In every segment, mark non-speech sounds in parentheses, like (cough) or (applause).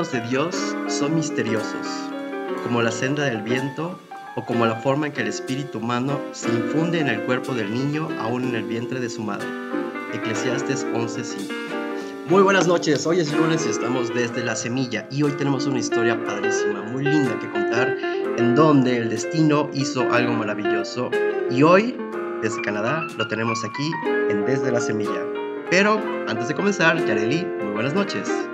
Caminos de Dios son misteriosos, como la senda del viento o como la forma en que el espíritu humano se infunde en el cuerpo del niño aún en el vientre de su madre. Eclesiastes 11:5. Muy buenas noches, hoy es lunes y estamos desde la semilla y hoy tenemos una historia padrísima, muy linda que contar, en donde el destino hizo algo maravilloso y hoy, desde Canadá, lo tenemos aquí en Desde la Semilla. Pero antes de comenzar, Yareli, muy buenas noches.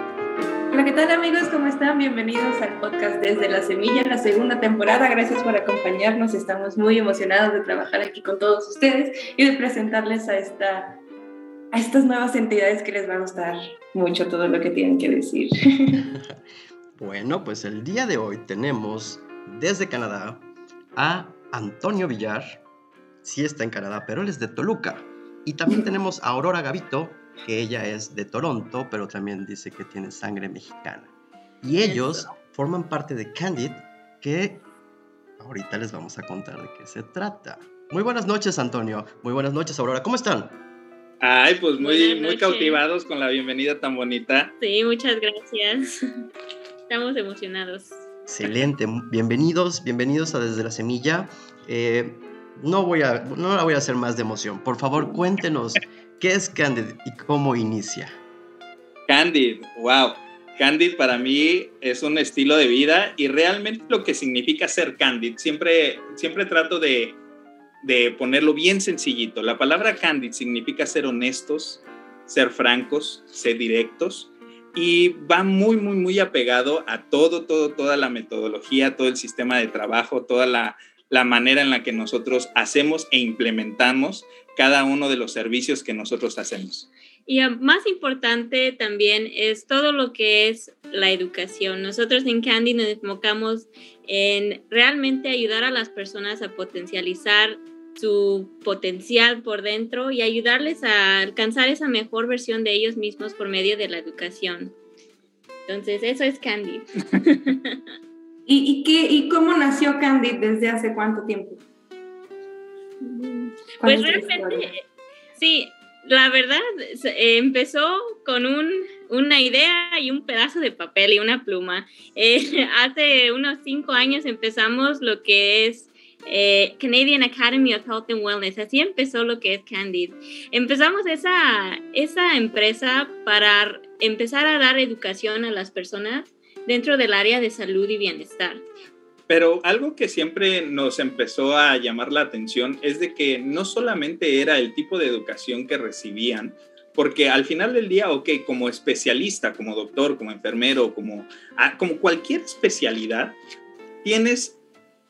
Hola, ¿qué tal amigos? ¿Cómo están? Bienvenidos al podcast Desde la Semilla, la segunda temporada. Gracias por acompañarnos. Estamos muy emocionados de trabajar aquí con todos ustedes y de presentarles a, esta, a estas nuevas entidades que les va a gustar mucho todo lo que tienen que decir. (laughs) bueno, pues el día de hoy tenemos desde Canadá a Antonio Villar. Sí está en Canadá, pero él es de Toluca. Y también (laughs) tenemos a Aurora Gavito, que ella es de Toronto, pero también dice que tiene sangre mexicana. Y ellos forman parte de Candid, que ahorita les vamos a contar de qué se trata. Muy buenas noches, Antonio. Muy buenas noches, Aurora. ¿Cómo están? Ay, pues muy, muy cautivados con la bienvenida tan bonita. Sí, muchas gracias. (laughs) Estamos emocionados. Excelente. Bienvenidos, bienvenidos a Desde la Semilla. Eh, no, voy a, no la voy a hacer más de emoción. Por favor, cuéntenos ¿Qué es Candid y cómo inicia? Candid, wow. Candid para mí es un estilo de vida y realmente lo que significa ser candid, siempre, siempre trato de, de ponerlo bien sencillito. La palabra candid significa ser honestos, ser francos, ser directos y va muy, muy, muy apegado a todo, todo, toda la metodología, todo el sistema de trabajo, toda la, la manera en la que nosotros hacemos e implementamos cada uno de los servicios que nosotros hacemos. Y más importante también es todo lo que es la educación. Nosotros en Candy nos enfocamos en realmente ayudar a las personas a potencializar su potencial por dentro y ayudarles a alcanzar esa mejor versión de ellos mismos por medio de la educación. Entonces, eso es Candy. (laughs) ¿Y, qué, ¿Y cómo nació Candy desde hace cuánto tiempo? Pues realmente, sí, la verdad, empezó con un, una idea y un pedazo de papel y una pluma. (laughs) Eh, hace unos cinco años empezamos lo que es eh, Canadian Academy of Health and Wellness. Así empezó lo que es Candid. Empezamos esa, esa empresa para empezar a dar educación a las personas dentro del área de salud y bienestar. Pero algo que siempre nos empezó a llamar la atención es de que no solamente era el tipo de educación que recibían, porque al final del día, ok, como especialista, como doctor, como enfermero, como, ah, como cualquier especialidad, tienes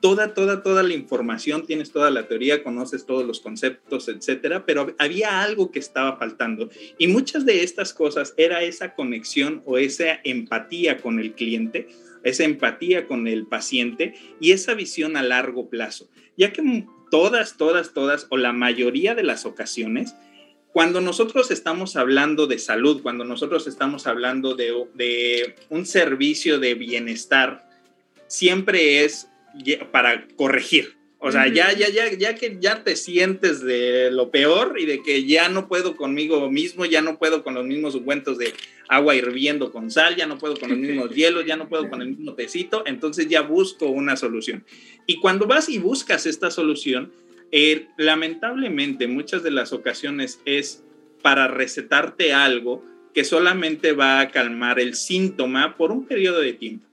toda, toda, toda la información, tienes toda la teoría, conoces todos los conceptos, etcétera, pero había algo que estaba faltando. Y muchas de estas cosas era esa conexión o esa empatía con el cliente, esa empatía con el paciente y esa visión a largo plazo, ya que todas, todas, todas o la mayoría de las ocasiones, cuando nosotros estamos hablando de salud, cuando nosotros estamos hablando de, de un servicio de bienestar, siempre es para corregir. O sea, ya, ya, ya, ya que ya te sientes de lo peor y de que ya no puedo conmigo mismo, ya no puedo con los mismos ungüentos de agua hirviendo con sal, ya no puedo con los mismos (laughs) hielos, ya no puedo con el mismo tecito, entonces ya busco una solución. Y cuando vas y buscas esta solución, eh, lamentablemente muchas de las ocasiones es para recetarte algo que solamente va a calmar el síntoma por un periodo de tiempo.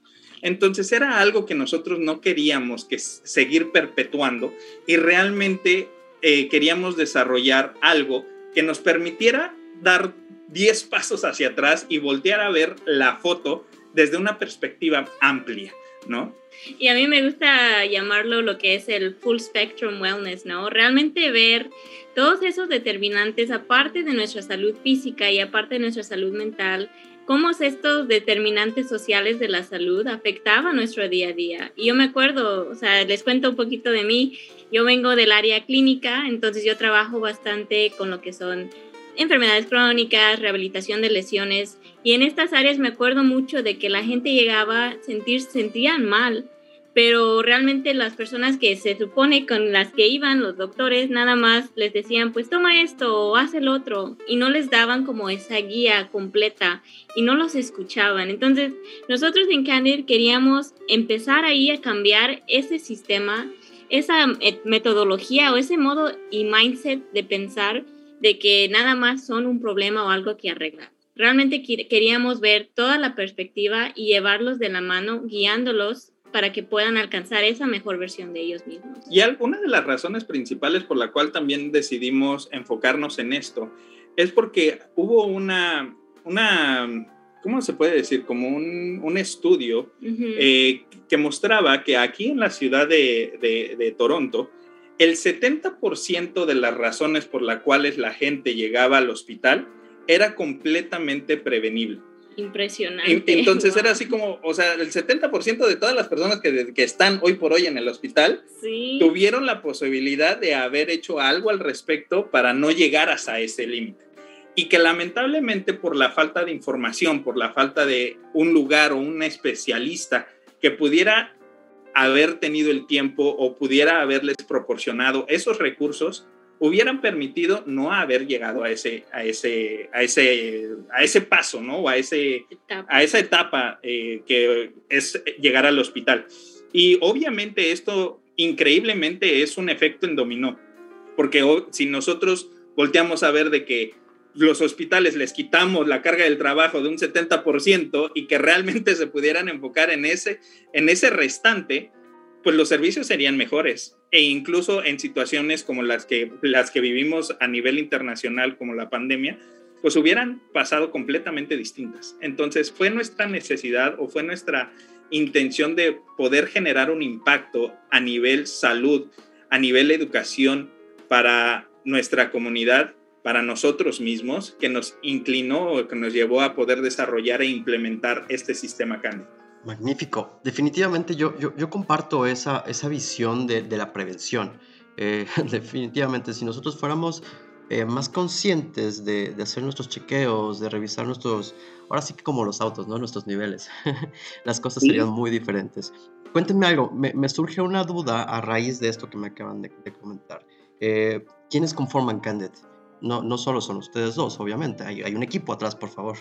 Entonces era algo que nosotros no queríamos que seguir perpetuando y realmente eh, queríamos desarrollar algo que nos permitiera dar 10 (laughs) pasos hacia atrás y voltear a ver la foto desde una perspectiva amplia, ¿no? Y a mí me gusta llamarlo lo que es el full spectrum wellness, ¿no? Realmente ver todos esos determinantes, aparte de nuestra salud física y aparte de nuestra salud mental, cómo estos determinantes sociales de la salud afectaban nuestro día a día. Y yo me acuerdo, o sea, les cuento un poquito de mí. Yo vengo del área clínica, entonces yo trabajo bastante con lo que son enfermedades crónicas, rehabilitación de lesiones. Y en estas áreas me acuerdo mucho de que la gente llegaba a sentir, sentían mal pero realmente las personas que se supone con las que iban los doctores nada más les decían pues toma esto o haz el otro y no les daban como esa guía completa y no los escuchaban. Entonces nosotros en Candid queríamos empezar ahí a cambiar ese sistema, esa metodología o ese modo y mindset de pensar de que nada más son un problema o algo que arreglar. Realmente queríamos ver toda la perspectiva y llevarlos de la mano, guiándolos para que puedan alcanzar esa mejor versión de ellos mismos. Y una de las razones principales por la cual también decidimos enfocarnos en esto es porque hubo una, una ¿cómo se puede decir? Como un, un estudio eh, que mostraba que aquí en la ciudad de, de, de Toronto, el 70% de las razones por las cuales la gente llegaba al hospital era completamente prevenible. Impresionante. Entonces era así (laughs) como, o sea, el 70% de todas las personas que, que, están hoy por hoy en el hospital tuvieron la posibilidad de haber hecho algo al respecto para no llegar hasta ese límite. Y que lamentablemente por la falta de información, por la falta de un lugar o un especialista que pudiera haber tenido el tiempo o pudiera haberles proporcionado esos recursos, hubieran permitido no haber llegado a ese, a ese, a ese, a ese paso, ¿no? O a, ese, a esa etapa eh, que es llegar al hospital. Y obviamente esto increíblemente es un efecto en dominó, porque si nosotros volteamos a ver de que los hospitales les quitamos la carga del trabajo de un 70% y que realmente se pudieran enfocar en ese, en ese restante, pues los servicios serían mejores e incluso en situaciones como las que, las que vivimos a nivel internacional, como la pandemia, pues hubieran pasado completamente distintas. Entonces fue nuestra necesidad o fue nuestra intención de poder generar un impacto a nivel salud, a nivel educación para nuestra comunidad, para nosotros mismos, que nos inclinó o que nos llevó a poder desarrollar e implementar este sistema Cándido. Magnífico. Definitivamente yo, yo, comparto esa, esa visión de, la prevención. Eh, (laughs) definitivamente, si nosotros fuéramos eh, más conscientes de, hacer nuestros chequeos, de revisar nuestros, ahora sí que como los autos, ¿no? Nuestros niveles, (laughs) las cosas serían muy diferentes. Cuéntenme algo, me, surge una duda a raíz de esto que me acaban de, comentar. Eh, ¿Quiénes conforman Candid? No, no solo son ustedes dos, obviamente, hay, hay un equipo atrás, por favor.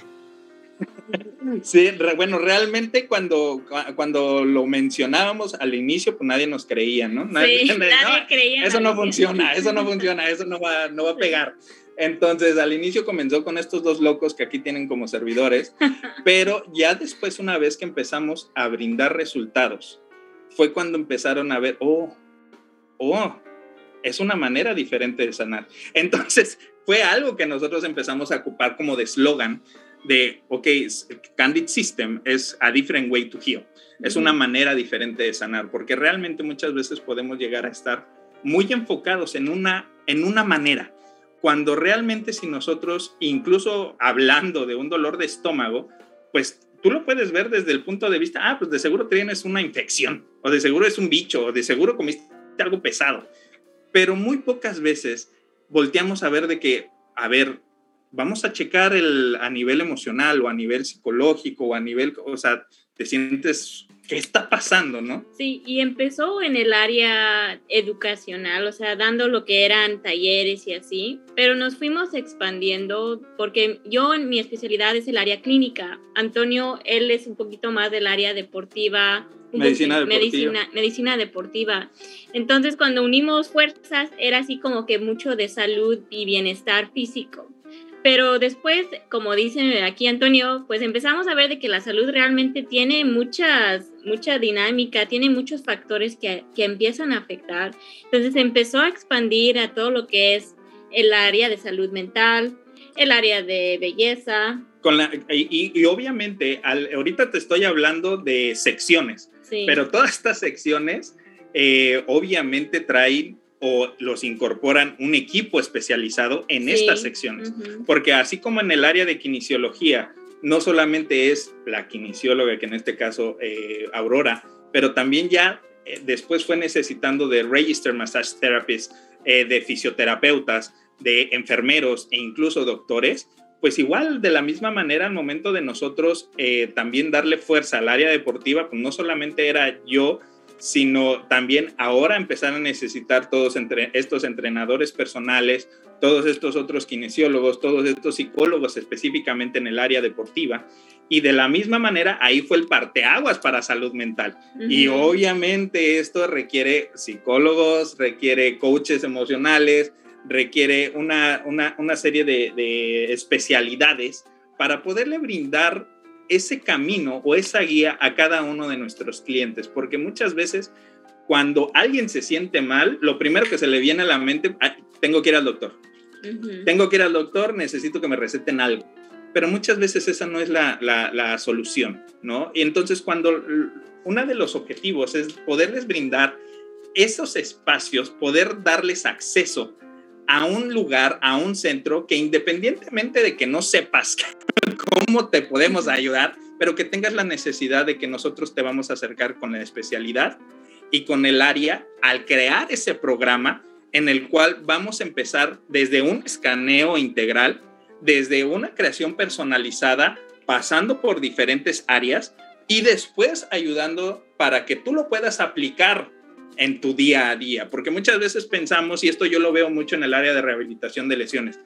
(laughs) Sí, bueno, realmente cuando, cuando lo mencionábamos al inicio, pues nadie nos creía, ¿no? Nadie, (laughs) creía. Eso no funciona, eso no funciona, eso no va, no va a pegar. Entonces, al inicio comenzó con estos dos locos que aquí tienen como servidores, (laughs) pero ya después, una vez que empezamos a brindar resultados, fue cuando empezaron a ver, oh, oh, es una manera diferente de sanar. Entonces, fue algo que nosotros empezamos a ocupar como de eslogan de, ok, Candid System es a different way to heal. Es una manera diferente de sanar, porque realmente muchas veces podemos llegar a estar muy enfocados en una, en una manera, cuando realmente si nosotros, incluso hablando de un dolor de estómago, pues tú lo puedes ver desde el punto de vista, ah, pues de seguro tienes una infección, o de seguro es un bicho, o de seguro comiste algo pesado. Pero muy pocas veces volteamos a ver de que, a ver, vamos a checar el, a nivel emocional o a nivel psicológico o a nivel, o sea, te sientes, ¿qué está pasando, no? Sí, y empezó en el área educacional, o sea, dando lo que eran talleres y así, pero nos fuimos expandiendo porque yo en mi especialidad es el área clínica. Antonio, él es un poquito más del área deportiva, Medicina deportiva. Medicina, medicina, deportiva. Entonces, cuando unimos fuerzas, era así como que mucho de salud y bienestar físico. Pero después, como dice aquí Antonio, pues empezamos a ver de que la salud realmente tiene muchas, mucha dinámica, tiene muchos factores que, que empiezan a afectar. Entonces empezó a expandir a todo lo que es el área de salud mental, el área de belleza. Con la, y, y, obviamente, al, ahorita te estoy hablando de secciones, pero todas estas secciones eh, obviamente traen o los incorporan un equipo especializado en estas secciones. Porque así como en el área de kinesiología, no solamente es la kinesióloga, que en este caso eh, Aurora, pero también ya eh, después fue necesitando de register massage therapists, eh, de fisioterapeutas, de enfermeros e incluso doctores, pues igual de la misma manera al momento de nosotros también darle fuerza al área deportiva, pues no solamente era yo, sino también ahora empezar a necesitar todos entre, estos entrenadores personales, todos estos otros kinesiólogos, todos estos psicólogos específicamente en el área deportiva. Y de la misma manera, ahí fue el parteaguas para salud mental. Y obviamente esto requiere psicólogos, requiere coaches emocionales, requiere una, una, serie de, de especialidades para poderle brindar ese camino o esa guía a cada uno de nuestros clientes, porque muchas veces cuando alguien se siente mal, lo primero que se le viene a la mente, tengo que ir al doctor. Tengo que ir al doctor, necesito que me receten algo. Pero muchas veces esa no es la, la, solución, ¿no? Y entonces cuando uno de los objetivos es poderles brindar esos espacios, poder darles acceso a un lugar, a un centro que independientemente de que no sepas (laughs) cómo te podemos ayudar, pero que tengas la necesidad de que nosotros te vamos a acercar con la especialidad y con el área al crear ese programa en el cual vamos a empezar desde un escaneo integral, desde una creación personalizada, pasando por diferentes áreas y después ayudando para que tú lo puedas aplicar en tu día a día, porque muchas veces pensamos, y esto yo lo veo mucho en el área de rehabilitación de lesiones,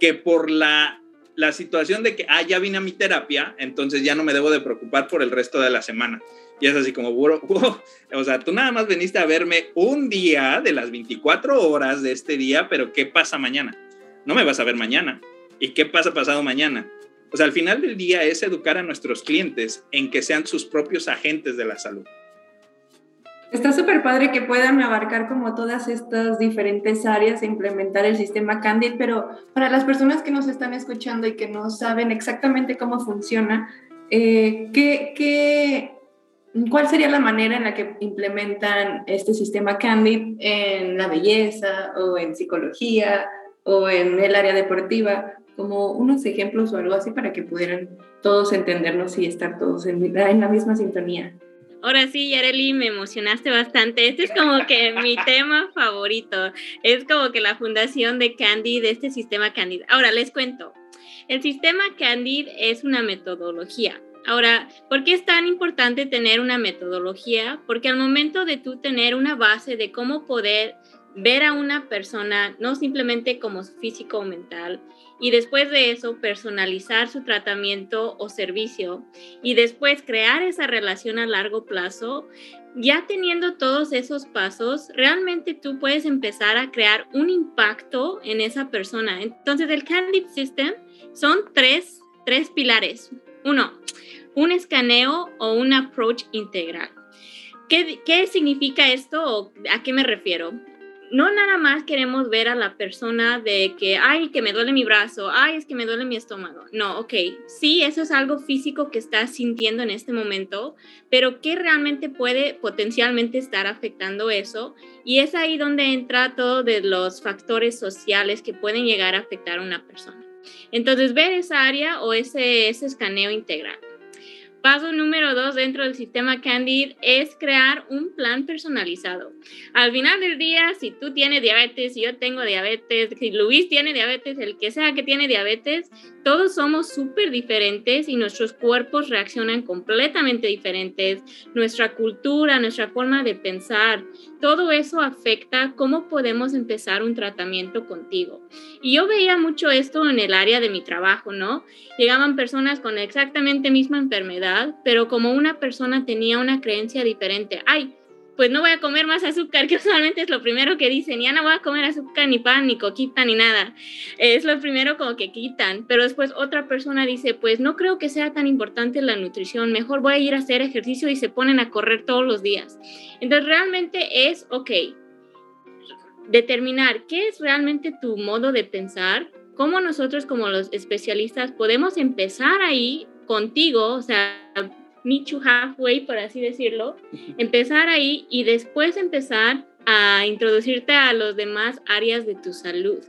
que por la, la situación de que, ah, ya vine a mi terapia, entonces ya no me debo de preocupar por el resto de la semana. Y es así como, (laughs) o sea, tú nada más veniste a verme un día de las 24 horas de este día, pero ¿qué pasa mañana? No me vas a ver mañana. ¿Y qué pasa pasado mañana? O sea, al final del día es educar a nuestros clientes en que sean sus propios agentes de la salud. Está súper padre que puedan abarcar como todas estas diferentes áreas e implementar el sistema Candid, pero para las personas que nos están escuchando y que no saben exactamente cómo funciona, eh, ¿qué, qué, cuál sería la manera en la que implementan este sistema Candid en la belleza o en psicología o en el área deportiva? Como unos ejemplos o algo así para que pudieran todos entendernos y estar todos en, en la misma sintonía. Ahora sí, Yareli, me emocionaste bastante. Este es como que mi (laughs) tema favorito. Es como que la fundación de Candid, de este sistema Candid. Ahora les cuento. El sistema Candid es una metodología. Ahora, ¿por qué es tan importante tener una metodología? Porque al momento de tú tener una base de cómo poder ver a una persona, no simplemente como físico o mental, y después de eso personalizar su tratamiento o servicio y después crear esa relación a largo plazo, ya teniendo todos esos pasos, realmente tú puedes empezar a crear un impacto en esa persona. Entonces el Candid System son tres, tres pilares. Uno, un escaneo o un approach integral. ¿Qué, ¿Qué, significa esto o a qué me refiero? No nada más queremos ver a la persona de que, ay, que me duele mi brazo, ay, es que me duele mi estómago. No, ok, sí, eso es algo físico que estás sintiendo en este momento, pero ¿qué realmente puede potencialmente estar afectando eso? Y es ahí donde entra todo de los factores sociales que pueden llegar a afectar a una persona. Entonces, ver esa área o ese, ese escaneo integral. Paso número dos dentro del sistema Candid es crear un plan personalizado. Al final del día, si tú tienes diabetes, si yo tengo diabetes, si Luis tiene diabetes, el que sea que tiene diabetes, todos somos súper diferentes y nuestros cuerpos reaccionan completamente diferentes. Nuestra cultura, nuestra forma de pensar, todo eso afecta cómo podemos empezar un tratamiento contigo. Y yo veía mucho esto en el área de mi trabajo, ¿no? Llegaban personas con exactamente misma enfermedad, pero como una persona tenía una creencia diferente, ay, pues no voy a comer más azúcar, (laughs) que usualmente es lo primero que dicen, ya no voy a comer azúcar, ni pan, ni coquita, ni nada. Es lo primero como que quitan, pero después otra persona dice, pues no creo que sea tan importante la nutrición, mejor voy a ir a hacer ejercicio y se ponen a correr todos los días. Entonces realmente es, ok, determinar qué es realmente tu modo de pensar, cómo nosotros como los especialistas podemos empezar ahí contigo, o sea, meet you halfway, por así decirlo, empezar ahí y después empezar a introducirte a los demás áreas de tu salud.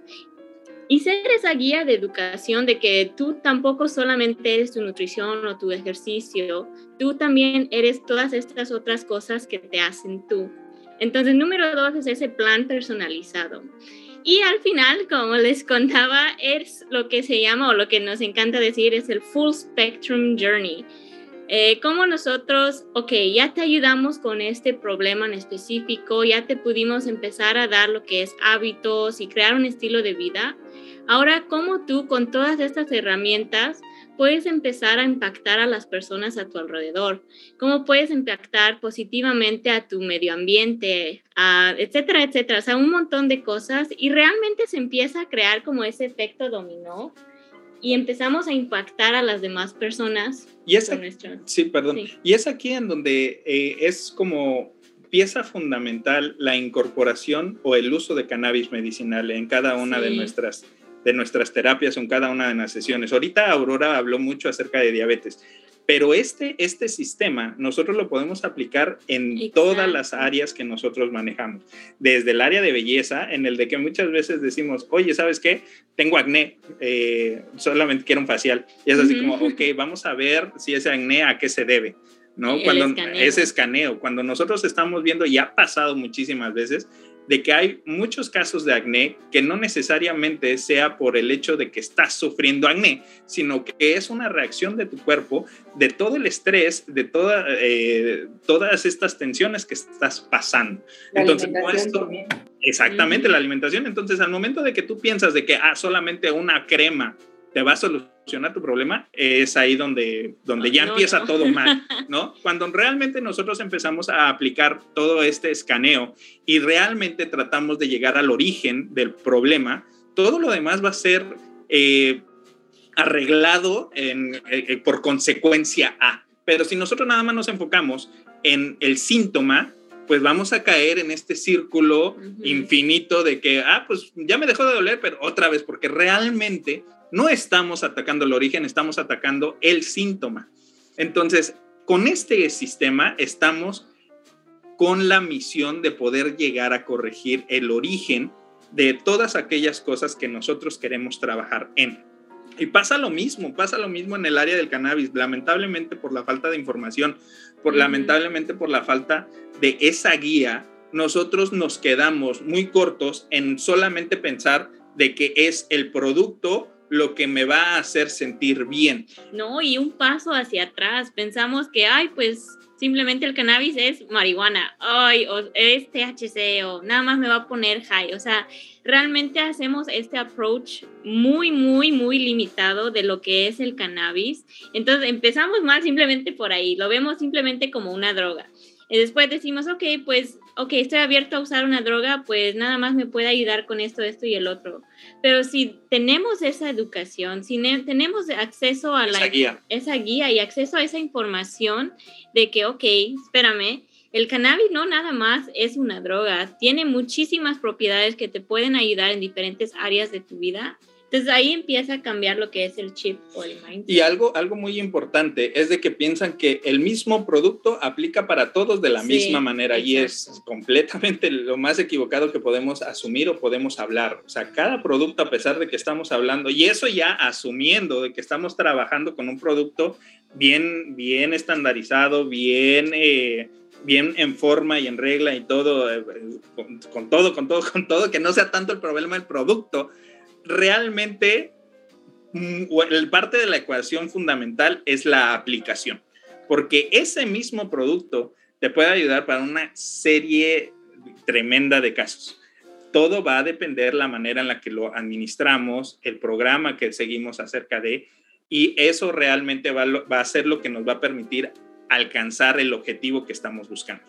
Y ser esa guía de educación de que tú tampoco solamente eres tu nutrición o tu ejercicio, tú también eres todas estas otras cosas que te hacen tú. Entonces, número dos es ese plan personalizado. Y al final, como les contaba, es lo que se llama o lo que nos encanta decir es el Full Spectrum Journey Eh, cómo nosotros, ok, ya te ayudamos con este problema en específico, ya te pudimos empezar a dar lo que es hábitos y crear un estilo de vida. Ahora, ¿cómo tú con todas estas herramientas puedes empezar a impactar a las personas a tu alrededor? ¿Cómo puedes impactar positivamente a tu medio ambiente, etcétera, etcétera? O sea, un montón de cosas y realmente se empieza a crear como ese efecto dominó y empezamos a impactar a las demás personas. Y es, sí, perdón. Y es aquí en donde eh, es como pieza fundamental la incorporación o el uso de cannabis medicinal en cada una de nuestras de nuestras terapias en cada una de las sesiones. Ahorita Aurora habló mucho acerca de diabetes, pero este, este sistema nosotros lo podemos aplicar en todas las áreas que nosotros manejamos, desde el área de belleza, en el de que muchas veces decimos, oye, ¿sabes qué? Tengo acné, eh, solamente quiero un facial. Y es así como, ok, vamos a ver si ese acné a qué se debe. ¿no? Cuando ese escaneo, cuando nosotros estamos viendo, y ha pasado muchísimas veces, de que hay muchos casos de acné que no necesariamente sea por el hecho de que estás sufriendo acné, sino que es una reacción de tu cuerpo, de todo el estrés, de toda, eh, todas estas tensiones que estás pasando. Entonces, exactamente la alimentación. Entonces, al momento de que tú piensas de que ah, solamente una crema te va a solucionar tu problema, es ahí donde, donde ya empieza todo mal, (laughs) ¿no? Cuando realmente nosotros empezamos a aplicar todo este escaneo y realmente tratamos de llegar al origen del problema, todo lo demás va a ser eh, arreglado en, eh, eh, por consecuencia A. Pero si nosotros nada más nos enfocamos en el síntoma, pues vamos a caer en este círculo infinito de que, ah, pues ya me dejó de doler, pero otra vez, porque realmente no estamos atacando el origen, estamos atacando el síntoma. Entonces, con este sistema estamos con la misión de poder llegar a corregir el origen de todas aquellas cosas que nosotros queremos trabajar en. Y pasa lo mismo, pasa lo mismo en el área del cannabis, lamentablemente por la falta de información, por lamentablemente por la falta de esa guía, nosotros nos quedamos muy cortos en solamente pensar de que es el producto lo que me va a hacer sentir bien. No, y un paso hacia atrás. Pensamos que, ay, pues simplemente el cannabis es marihuana, ay, o es THC, o nada más me va a poner high. O sea, realmente hacemos este approach muy, muy, muy limitado de lo que es el cannabis. Entonces empezamos mal simplemente por ahí, lo vemos simplemente como una droga. Y después decimos, ok, pues, ok, estoy abierto a usar una droga, pues nada más me puede ayudar con esto, esto y el otro. Pero si tenemos esa educación, si tenemos acceso a la, esa guía. esa guía y acceso a esa información de que, ok, espérame, el cannabis no nada más es una droga, tiene muchísimas propiedades que te pueden ayudar en diferentes áreas de tu vida entonces ahí empieza a cambiar lo que es el chip o el mindset. Y algo, algo muy importante es de que piensan que el mismo producto aplica para todos de la misma manera y es completamente lo más equivocado que podemos asumir o podemos hablar. O sea, cada producto, a pesar de que estamos hablando, y eso ya asumiendo de que estamos trabajando con un producto bien, bien estandarizado, bien... Eh, bien en forma y en regla y todo, eh, con, todo, con todo, con todo, que no sea tanto el problema del producto, realmente mm, parte de la ecuación fundamental es la aplicación, porque ese mismo producto te puede ayudar para una serie tremenda de casos. Todo va a depender la manera en la que lo administramos, el programa que seguimos acerca de, y eso realmente va, a ser lo que nos va a permitir alcanzar el objetivo que estamos buscando.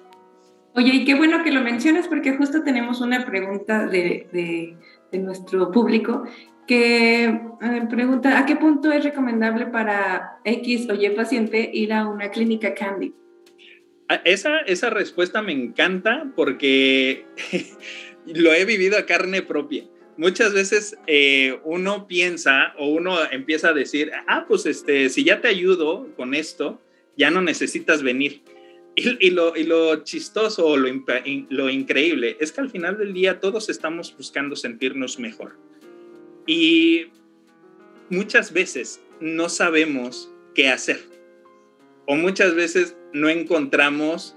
Oye, y qué bueno que lo mencionas porque justo tenemos una pregunta de nuestro público que pregunta, ¿a qué punto es recomendable para X o Y paciente ir a una clínica Candy? Ah, esa, esa respuesta me encanta porque (laughs) lo he vivido a carne propia. Muchas veces eh, uno piensa o uno empieza a decir, ah, pues este, si ya te ayudo con esto, ya no necesitas venir. Y, lo, y, lo, chistoso o lo, lo, increíble es que al final del día todos estamos buscando sentirnos mejor. Y muchas veces no sabemos qué hacer. O muchas veces no encontramos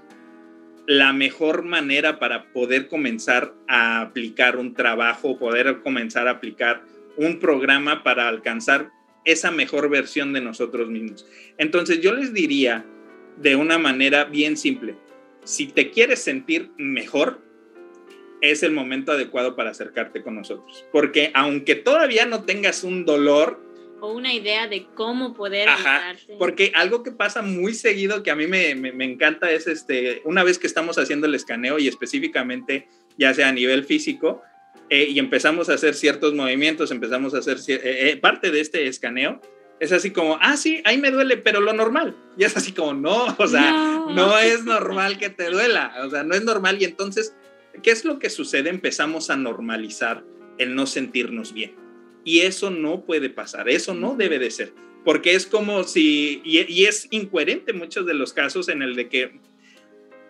la mejor manera para poder comenzar a aplicar un trabajo, poder comenzar a aplicar un programa para alcanzar esa mejor versión de nosotros mismos. Entonces yo les diría de una manera bien simple. Si te quieres sentir mejor, es el momento adecuado para acercarte con nosotros. Porque aunque todavía no tengas un dolor, o una idea de cómo poder Ajá, porque algo que pasa muy seguido que a mí me, me, encanta es este una vez que estamos haciendo el escaneo y específicamente ya sea a nivel físico eh, y empezamos a hacer ciertos movimientos empezamos a hacer eh, eh, parte de este escaneo es así como ah sí ahí me duele pero lo normal y es así como no o sea no. no es normal que te duela o sea no es normal y entonces qué es lo que sucede empezamos a normalizar el no sentirnos bien. Y eso no puede pasar, eso no debe de ser, porque es como si, y, es incoherente en muchos de los casos en el de que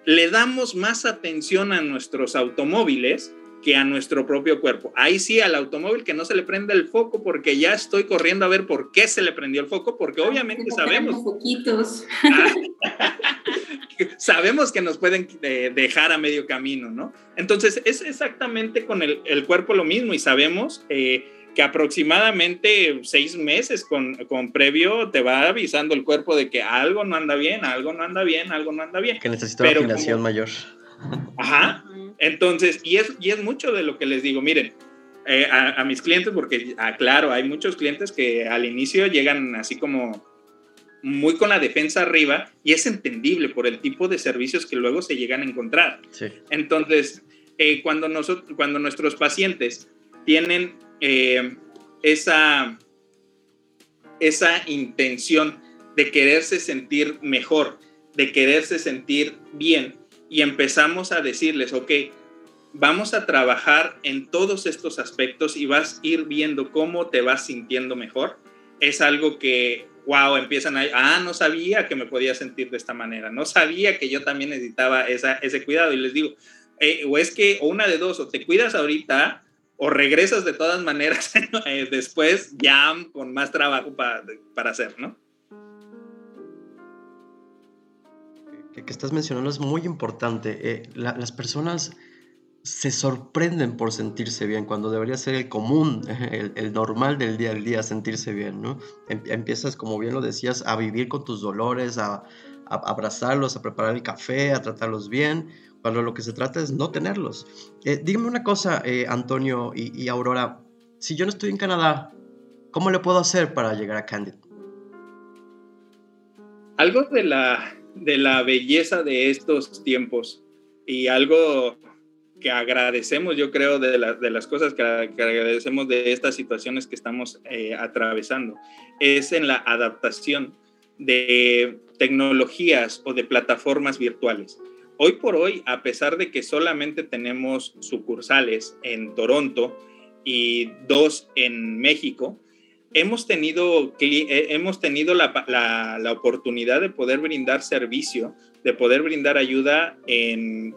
le damos más atención a nuestros automóviles que a nuestro propio cuerpo. Ahí sí, al automóvil que no se le prenda el foco porque ya estoy corriendo a ver por qué se le prendió el foco, porque obviamente sabemos... Poquitos. (laughs) sabemos que nos pueden eh, dejar a medio camino, ¿no? Entonces es exactamente con el, el cuerpo lo mismo y sabemos... Eh, que aproximadamente seis meses con, con, previo te va avisando el cuerpo de que algo no anda bien, algo no anda bien, algo no anda bien. Que necesita una afinación mayor. Ajá. Entonces, y es, y es mucho de lo que les digo, miren, eh, a, mis clientes, porque, ah, claro, hay muchos clientes que al inicio llegan así como muy con la defensa arriba y es entendible por el tipo de servicios que luego se llegan a encontrar. Sí. Entonces, eh, cuando, nosotros, cuando nuestros pacientes tienen eh, esa, esa intención de quererse sentir mejor, de quererse sentir bien, y empezamos a decirles, ok, vamos a trabajar en todos estos aspectos y vas a ir viendo cómo te vas sintiendo mejor. Es algo que, wow, empiezan a, ah, no sabía que me podía sentir de esta manera, no sabía que yo también necesitaba esa, ese cuidado. Y les digo, eh, o es que, o una de dos, o te cuidas ahorita o regresas de todas maneras (laughs) eh, después ya con más trabajo para, para hacer, ¿no? Que, que, estás mencionando es muy importante. Eh, las personas se sorprenden por sentirse bien cuando debería ser el común, (laughs) el, el, normal del día al día, sentirse bien, ¿no? Em, empiezas, como bien lo decías, a vivir con tus dolores, a, a, abrazarlos, a preparar el café, a tratarlos bien, cuando lo que se trata es no tenerlos. Eh, dígame una cosa, eh, Antonio y, Aurora, si yo no estoy en Canadá, ¿cómo le puedo hacer para llegar a Candid? Algo de la, de la belleza de estos tiempos y algo que agradecemos, yo creo, de, de las cosas que, agradecemos de estas situaciones que estamos eh, atravesando, es en la adaptación de tecnologías o de plataformas virtuales. Hoy por hoy, a pesar de que solamente tenemos sucursales en Toronto y dos en México, hemos tenido, eh, hemos tenido la, oportunidad de poder brindar servicio, de poder brindar ayuda en,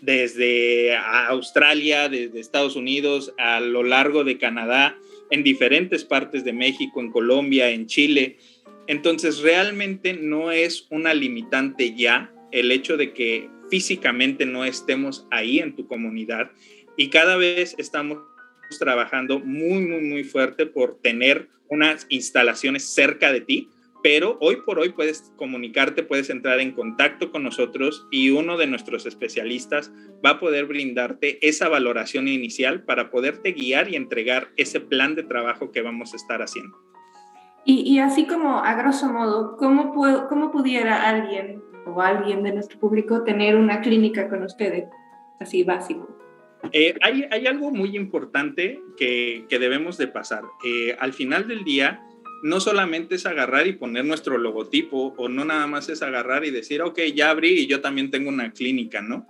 desde Australia, desde Estados Unidos, a lo largo de Canadá, en diferentes partes de México, en Colombia, en Chile. Entonces, realmente no es una limitante ya el hecho de que físicamente no estemos ahí en tu comunidad y cada vez estamos trabajando muy, muy, muy fuerte por tener unas instalaciones cerca de ti, pero hoy por hoy puedes comunicarte, puedes entrar en contacto con nosotros y uno de nuestros especialistas va a poder brindarte esa valoración inicial para poderte guiar y entregar ese plan de trabajo que vamos a estar haciendo. Y, y así como a grosso modo, ¿cómo, puedo, cómo pudiera alguien o alguien de nuestro público tener una clínica con ustedes, así básico? Eh, hay, algo muy importante que, que debemos de pasar. Eh, al final del día, no solamente es agarrar y poner nuestro logotipo o no nada más es agarrar y decir, ok, ya abrí y yo también tengo una clínica, ¿no?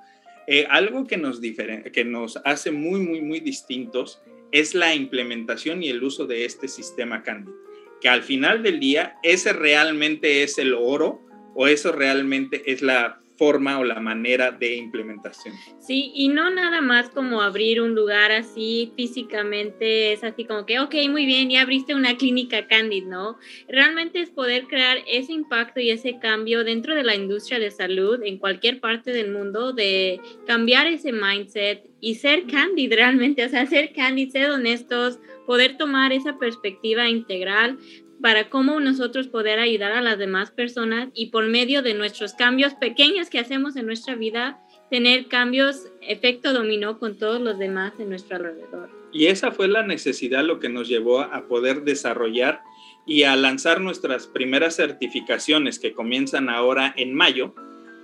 Eh, algo que nos, que nos hace muy, muy, muy distintos es la implementación y el uso de este sistema Candid, que al final del día ese realmente es el oro o eso realmente es la forma o la manera de implementación. Sí, y no nada más como abrir un lugar así físicamente, es así como que, ok, muy bien, ya abriste una clínica Candid, ¿no? Realmente es poder crear ese impacto y ese cambio dentro de la industria de salud en cualquier parte del mundo, de cambiar ese mindset y ser Candid realmente, o sea, ser Candid, ser honestos, poder tomar esa perspectiva integral, para cómo nosotros poder ayudar a las demás personas y por medio de nuestros cambios pequeños que hacemos en nuestra vida, tener cambios, efecto dominó con todos los demás en nuestro alrededor. Y esa fue la necesidad lo que nos llevó a poder desarrollar y a lanzar nuestras primeras certificaciones que comienzan ahora en mayo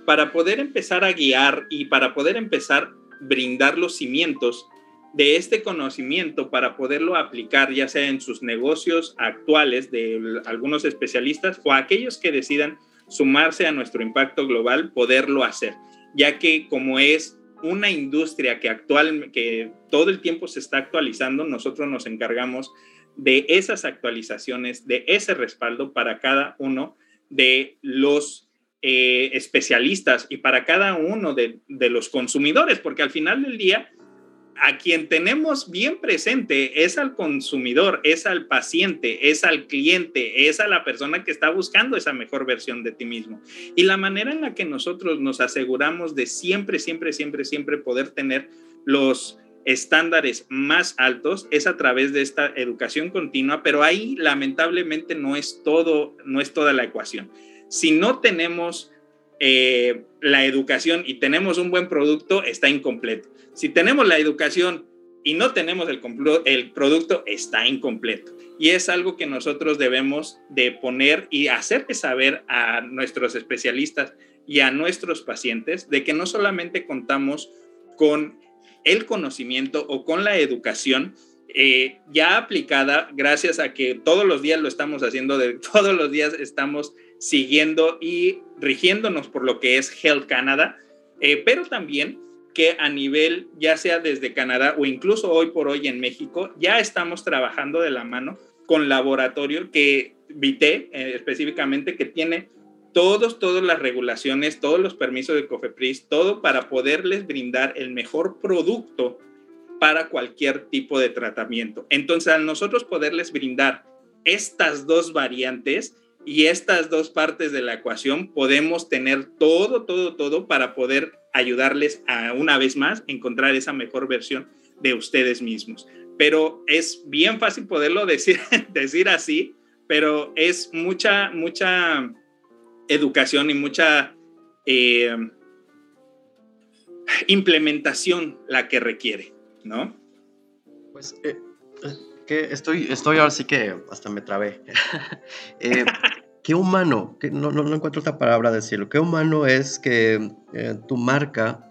para poder empezar a guiar y para poder empezar a brindar los cimientos de este conocimiento para poderlo aplicar ya sea en sus negocios actuales de algunos especialistas o aquellos que decidan sumarse a nuestro impacto global, poderlo hacer, ya que como es una industria que actual que todo el tiempo se está actualizando, nosotros nos encargamos de esas actualizaciones, de ese respaldo para cada uno de los eh, especialistas y para cada uno de, de los consumidores, porque al final del día a quien tenemos bien presente es al consumidor, es al paciente, es al cliente, es a la persona que está buscando esa mejor versión de ti mismo. Y la manera en la que nosotros nos aseguramos de siempre, siempre, siempre, siempre poder tener los estándares más altos es a través de esta educación continua, pero ahí lamentablemente no es todo, no es toda la ecuación. Si no tenemos eh, la educación y tenemos un buen producto, está incompleto. Si tenemos la educación y no tenemos el, producto, está incompleto. Y es algo que nosotros debemos de poner y hacerle saber a nuestros especialistas y a nuestros pacientes de que no solamente contamos con el conocimiento o con la educación, eh, ya aplicada gracias a que todos los días lo estamos haciendo, de, (laughs) todos los días estamos siguiendo y rigiéndonos por lo que es Health Canada, eh, pero también que a nivel, ya sea desde Canadá o incluso hoy por hoy en México, ya estamos trabajando de la mano con laboratorio que Vité eh, específicamente, que tiene todos, todas las regulaciones, todos los permisos de COFEPRIS, todo para poderles brindar el mejor producto para cualquier tipo de tratamiento. Entonces, a nosotros poderles brindar estas dos variantes, y estas dos partes de la ecuación podemos tener todo, todo, todo para poder ayudarles a una vez más encontrar esa mejor versión de ustedes mismos. Pero es bien fácil poderlo decir, (laughs) decir así, pero es mucha, mucha educación y mucha eh, implementación la que requiere, ¿no? Pues eh, que estoy, estoy ahora sí que hasta me trabé. (laughs) eh, ¿Qué humano? Que no, no, encuentro otra palabra decirlo. ¿Qué humano es que eh, tu marca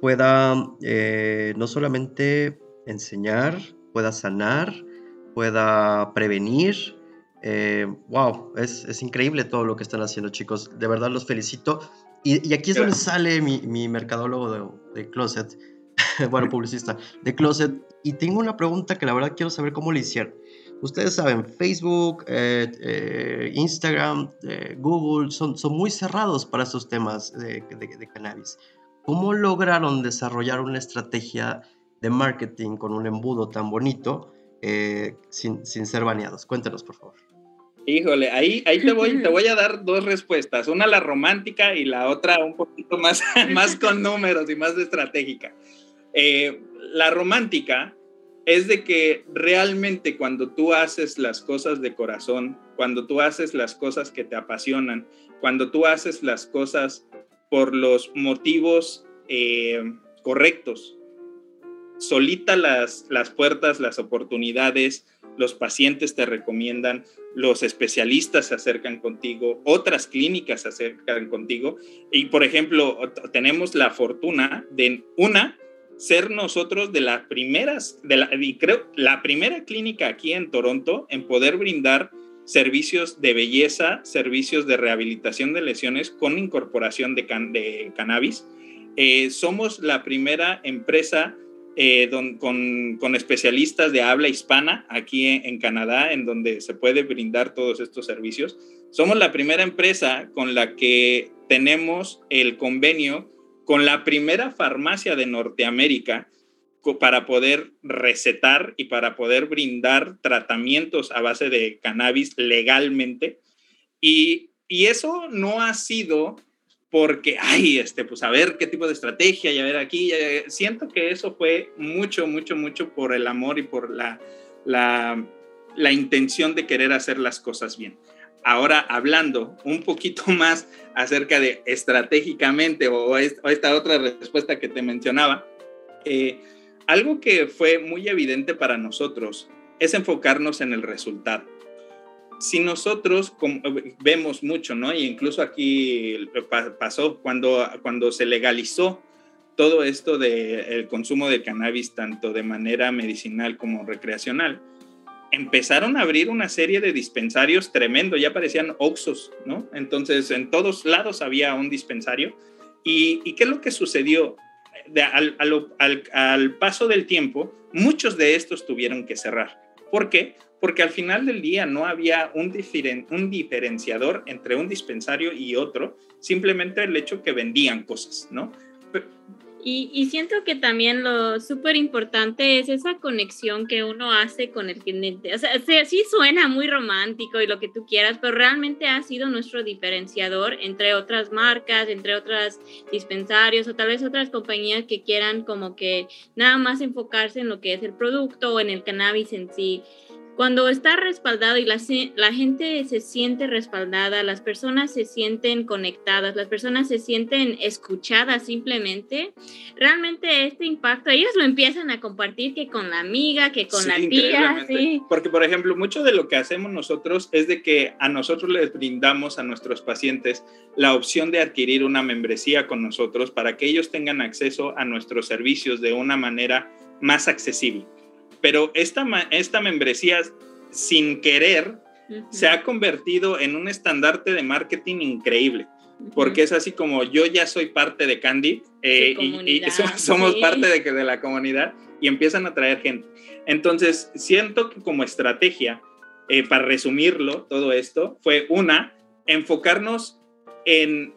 pueda eh, no solamente enseñar, pueda sanar, pueda prevenir? wow, eh, es, es, increíble todo lo que están haciendo, chicos. De verdad los felicito. Y, y aquí es donde sale mi, mi mercadólogo de, de Closet, (laughs) bueno, publicista, de Closet, y tengo una pregunta que la verdad quiero saber cómo le hicieron. Ustedes saben, Facebook, eh, eh, Instagram, eh, Google son, son muy cerrados para estos temas de, de, cannabis. ¿Cómo lograron desarrollar una estrategia de marketing con un embudo tan bonito sin, sin, ser baneados? Cuéntenos, por favor. Híjole, ahí, ahí te, voy, te (laughs) voy a dar dos respuestas, una la romántica y la otra un poquito más, (laughs) más con números y más estratégica. Eh, la romántica es de que realmente cuando tú haces las cosas de corazón, cuando tú haces las cosas que te apasionan, cuando tú haces las cosas por los motivos eh, correctos, solita las, las puertas, las oportunidades, los pacientes te recomiendan, los especialistas se acercan contigo, otras clínicas se acercan contigo. Y por ejemplo, tenemos la fortuna de una, ser nosotros de las primeras, de la, y creo, la primera clínica aquí en Toronto en poder brindar servicios de belleza, servicios de rehabilitación de lesiones con incorporación de, de cannabis. Eh, somos la primera empresa eh, con, con, especialistas de habla hispana aquí en, Canadá, en donde se puede brindar todos estos servicios. Somos la primera empresa con la que tenemos el convenio con la primera farmacia de Norteamérica para poder recetar y para poder brindar tratamientos a base de cannabis legalmente. Y, eso no ha sido porque, ay, este, pues a ver qué tipo de estrategia y a ver aquí. Siento que eso fue mucho, mucho, mucho por el amor y por la, la la intención de querer hacer las cosas bien. Ahora, hablando un poquito (laughs) más acerca de estratégicamente o, esta otra respuesta que te mencionaba, eh, algo que fue muy evidente para nosotros es enfocarnos en el resultado. Si nosotros vemos mucho, ¿no? Y incluso aquí pasó cuando, cuando se legalizó todo esto del consumo de cannabis, tanto de manera medicinal como recreacional, empezaron a abrir una serie de dispensarios tremendo, ya parecían Oxos, ¿no? Entonces, en todos lados había un dispensario. ¿Y, qué es lo que sucedió? al, paso del tiempo, muchos de estos tuvieron que cerrar. ¿Por qué? Porque al final del día no había un, un diferenciador entre un dispensario y otro, simplemente el hecho que vendían cosas, ¿no? Y, siento que también lo súper importante es esa conexión que uno hace con el cliente. O sea, sí suena muy romántico y lo que tú quieras, pero realmente ha sido nuestro diferenciador entre otras marcas, entre otros dispensarios o tal vez otras compañías que quieran como que nada más enfocarse en lo que es el producto o en el cannabis en sí. Cuando está respaldado y la, la, gente se siente respaldada, las personas se sienten conectadas, las personas se sienten escuchadas simplemente, realmente este impacto ellos lo empiezan a compartir que con la amiga, que con la tía. Sí. Porque, por ejemplo, mucho de lo que hacemos nosotros es de que a nosotros les brindamos a nuestros pacientes la opción de adquirir una membresía con nosotros para que ellos tengan acceso a nuestros servicios de una manera más accesible pero esta, esta membresía sin querer se ha convertido en un estandarte de marketing increíble. Porque es así como yo ya soy parte de Candy eh, y, somos, parte de, de la comunidad y empiezan a traer gente. Entonces, siento que como estrategia, eh, para resumirlo, todo esto, fue una, enfocarnos en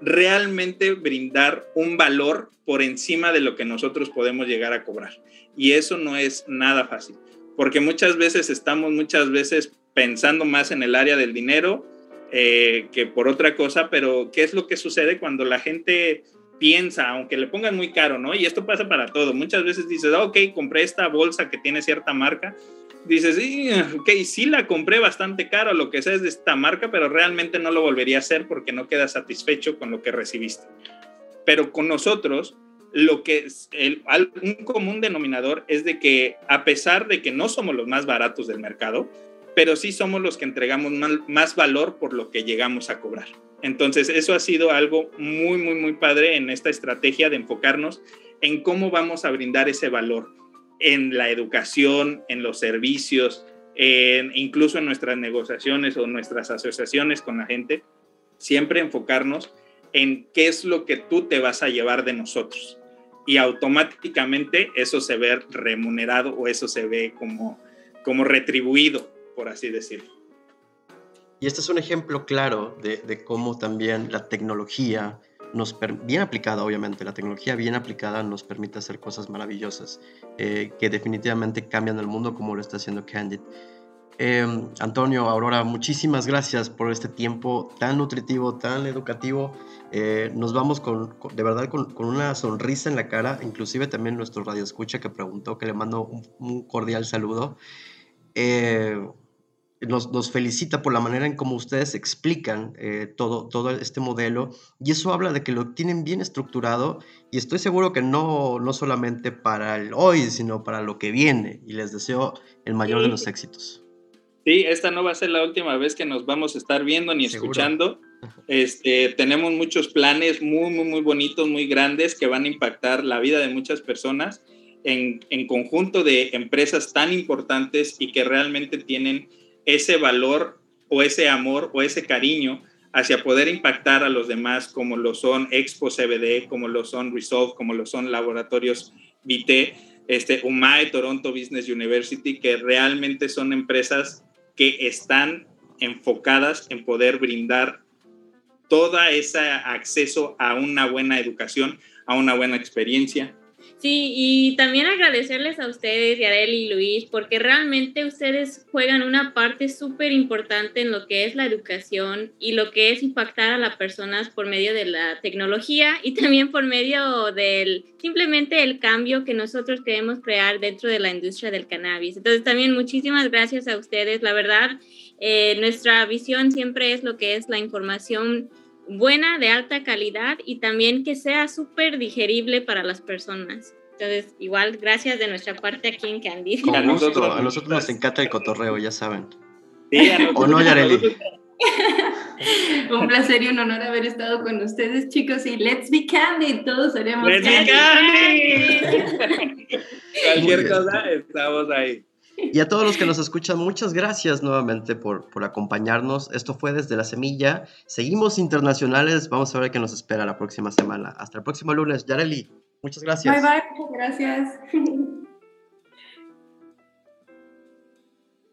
realmente brindar un valor por encima de lo que nosotros podemos llegar a cobrar. Y eso no es nada fácil, porque muchas veces estamos muchas veces pensando más en el área del dinero eh, que por otra cosa, pero ¿qué es lo que sucede cuando la gente piensa, aunque le pongan muy caro, ¿no? Y esto pasa para todo. Muchas veces dices, ah, ok, compré esta bolsa que tiene cierta marca. Dices, sí, ok, sí la compré bastante caro, lo que sea es de esta marca, pero realmente no lo volvería a hacer porque no quedas satisfecho con lo que recibiste. Pero con nosotros, lo que es el, un común denominador es de que a pesar de que no somos los más baratos del mercado, pero sí somos los que entregamos más, valor por lo que llegamos a cobrar. Entonces, eso ha sido algo muy, muy, muy padre en esta estrategia de enfocarnos en cómo vamos a brindar ese valor en la educación, en los servicios, incluso en nuestras negociaciones o nuestras asociaciones con la gente, siempre enfocarnos en qué es lo que tú te vas a llevar de nosotros y automáticamente eso se ve remunerado o eso se ve como, como retribuido, por así decirlo. Y este es un ejemplo claro de, cómo también la tecnología, nos bien aplicada obviamente, la tecnología bien aplicada nos permite hacer cosas maravillosas eh, que definitivamente cambian el mundo como lo está haciendo Candid. Em, Antonio, Aurora, muchísimas gracias por este tiempo tan nutritivo, tan educativo. Eh, nos vamos con, de verdad con, una sonrisa en la cara, inclusive también nuestro radio escucha que preguntó, que le mando un, cordial saludo. Eh, nos, felicita por la manera en cómo ustedes explican eh, todo, todo este modelo y eso habla de que lo tienen bien estructurado y estoy seguro que no, no solamente para el hoy, sino para lo que viene y les deseo el mayor de los éxitos. Sí, esta no va a ser la última vez que nos vamos a estar viendo ni escuchando. Este, tenemos muchos planes muy, muy, muy bonitos, muy grandes que van a impactar la vida de muchas personas en, en conjunto de empresas tan importantes y que realmente tienen ese valor o ese amor o ese cariño hacia poder impactar a los demás como lo son Expo CBD, como lo son Resolve, como lo son laboratorios VT, este, UMAE, Toronto Business University, que realmente son empresas que están enfocadas en poder brindar todo ese acceso a una buena educación, a una buena experiencia Sí, y también agradecerles a ustedes, Yarel y Luis, porque realmente ustedes juegan una parte súper importante en lo que es la educación y lo que es impactar a las personas por medio de la tecnología y (laughs) también por medio del simplemente el cambio que nosotros queremos crear dentro de la industria del cannabis. Entonces también muchísimas gracias a ustedes. La verdad, eh, nuestra visión siempre es lo que es la información buena, de alta calidad y también que sea súper digerible para las personas. Entonces, igual, gracias de nuestra parte aquí en Candy. a nosotros, a nosotros nos encanta el cotorreo, ya saben. ¿O no, Yareli? (laughs) un placer y un honor haber estado con ustedes, chicos. Y let's be candid, todos seremos let's Be candid. (laughs) Cualquier cosa, estamos ahí. (laughs) Y a todos los que nos escuchan, muchas gracias nuevamente por, por acompañarnos. Esto fue desde la semilla. Seguimos internacionales. Vamos a ver qué nos espera la próxima semana. Hasta el próximo lunes. Yareli, muchas gracias. Bye bye, gracias. (laughs)